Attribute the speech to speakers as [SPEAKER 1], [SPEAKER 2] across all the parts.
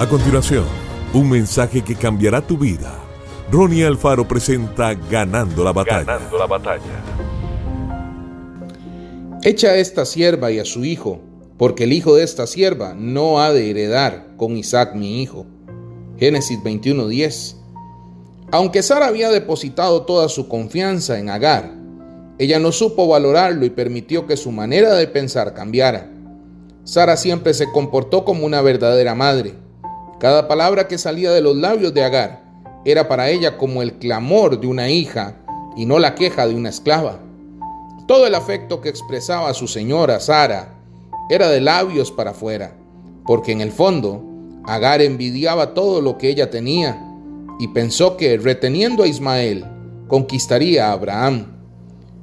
[SPEAKER 1] A continuación, un mensaje que cambiará tu vida. Ronnie Alfaro presenta Ganando la batalla. Ganando la batalla.
[SPEAKER 2] Echa a esta sierva y a su hijo, porque el hijo de esta sierva no ha de heredar con Isaac mi hijo. Génesis 21:10. Aunque Sara había depositado toda su confianza en Agar, ella no supo valorarlo y permitió que su manera de pensar cambiara. Sara siempre se comportó como una verdadera madre cada palabra que salía de los labios de Agar era para ella como el clamor de una hija y no la queja de una esclava. Todo el afecto que expresaba su señora Sara era de labios para afuera, porque en el fondo Agar envidiaba todo lo que ella tenía y pensó que reteniendo a Ismael conquistaría a Abraham.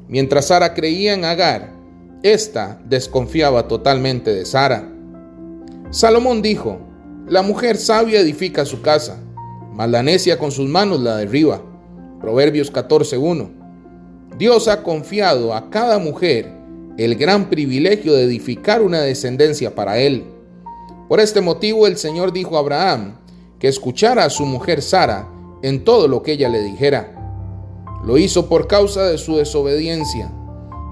[SPEAKER 2] Mientras Sara creía en Agar, ésta desconfiaba totalmente de Sara. Salomón dijo, la mujer sabia edifica su casa, mas la necia con sus manos la derriba. Proverbios 14.1. Dios ha confiado a cada mujer el gran privilegio de edificar una descendencia para él. Por este motivo el Señor dijo a Abraham que escuchara a su mujer Sara en todo lo que ella le dijera. Lo hizo por causa de su desobediencia.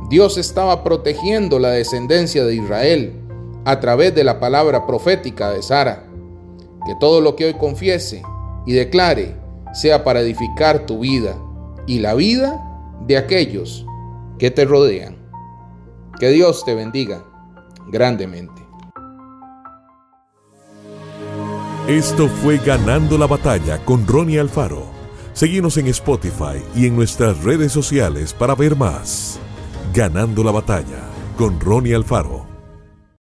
[SPEAKER 2] Dios estaba protegiendo la descendencia de Israel a través de la palabra profética de Sara que todo lo que hoy confiese y declare sea para edificar tu vida y la vida de aquellos que te rodean. Que Dios te bendiga grandemente.
[SPEAKER 1] Esto fue Ganando la Batalla con Ronnie Alfaro. Seguimos en Spotify y en nuestras redes sociales para ver más. Ganando la Batalla con Ronnie Alfaro.